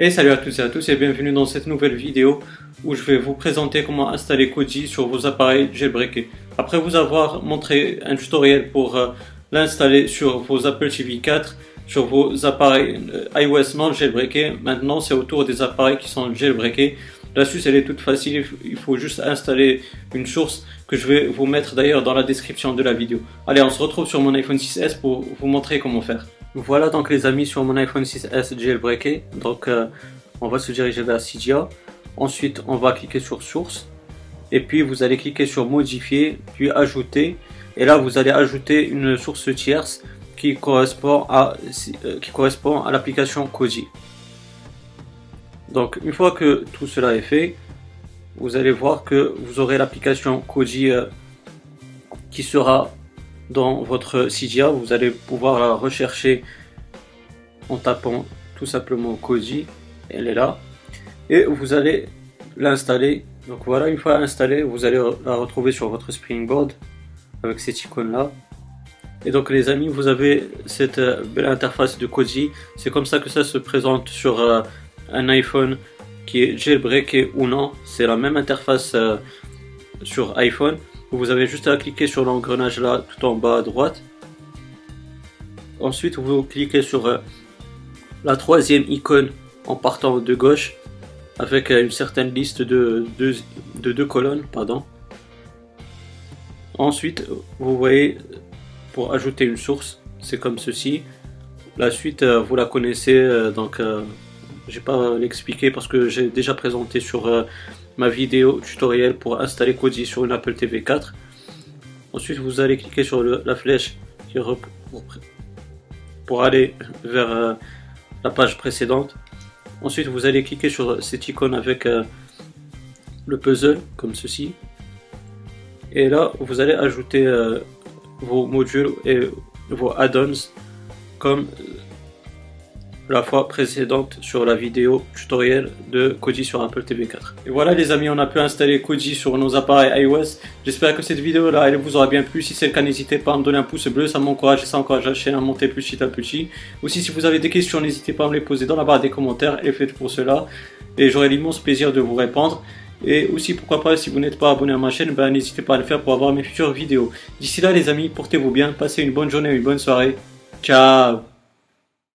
Et salut à toutes et à tous et bienvenue dans cette nouvelle vidéo où je vais vous présenter comment installer Koji sur vos appareils jailbreakés. Après vous avoir montré un tutoriel pour euh, l'installer sur vos Apple TV 4, sur vos appareils euh, iOS non jailbreakés, maintenant c'est au tour des appareils qui sont jailbreakés. L'astuce elle est toute facile, il faut juste installer une source que je vais vous mettre d'ailleurs dans la description de la vidéo. Allez, on se retrouve sur mon iPhone 6s pour vous montrer comment faire. Voilà donc les amis sur mon iPhone 6s jailbreaké. Donc euh, on va se diriger vers Cydia. Ensuite on va cliquer sur source. Et puis vous allez cliquer sur modifier, puis ajouter. Et là vous allez ajouter une source tierce qui correspond à, euh, qui correspond à l'application Koji. Donc une fois que tout cela est fait, vous allez voir que vous aurez l'application Koji euh, qui sera dans votre Cydia. Vous allez pouvoir la rechercher en tapant tout simplement Koji. Elle est là. Et vous allez l'installer. Donc voilà, une fois installée, vous allez la retrouver sur votre Springboard avec cette icône là. Et donc les amis, vous avez cette euh, belle interface de Koji. C'est comme ça que ça se présente sur euh, un iPhone qui est jailbreaké ou non. C'est la même interface euh, sur iPhone. Vous avez juste à cliquer sur l'engrenage là tout en bas à droite. Ensuite, vous cliquez sur euh, la troisième icône en partant de gauche avec euh, une certaine liste de deux, de deux colonnes. Pardon. Ensuite, vous voyez pour ajouter une source, c'est comme ceci. La suite, vous la connaissez, donc je vais pas l'expliquer parce que j'ai déjà présenté sur euh, ma vidéo tutoriel pour installer Kodi sur une Apple TV 4. Ensuite, vous allez cliquer sur la flèche pour aller vers euh, la page précédente. Ensuite, vous allez cliquer sur cette icône avec euh, le puzzle, comme ceci. Et là, vous allez ajouter vos modules et vos add-ons comme la fois précédente sur la vidéo tutoriel de Koji sur Apple TV 4. Et voilà les amis, on a pu installer Koji sur nos appareils iOS. J'espère que cette vidéo là, elle vous aura bien plu. Si c'est le cas, n'hésitez pas à me donner un pouce bleu, ça m'encourage et ça encourage la chaîne à monter petit à petit. Aussi, si vous avez des questions, n'hésitez pas à me les poser dans la barre des commentaires et faites pour cela. Et j'aurai l'immense plaisir de vous répondre. Et aussi, pourquoi pas, si vous n'êtes pas abonné à ma chaîne, ben, n'hésitez pas à le faire pour avoir mes futures vidéos. D'ici là, les amis, portez-vous bien, passez une bonne journée, une bonne soirée. Ciao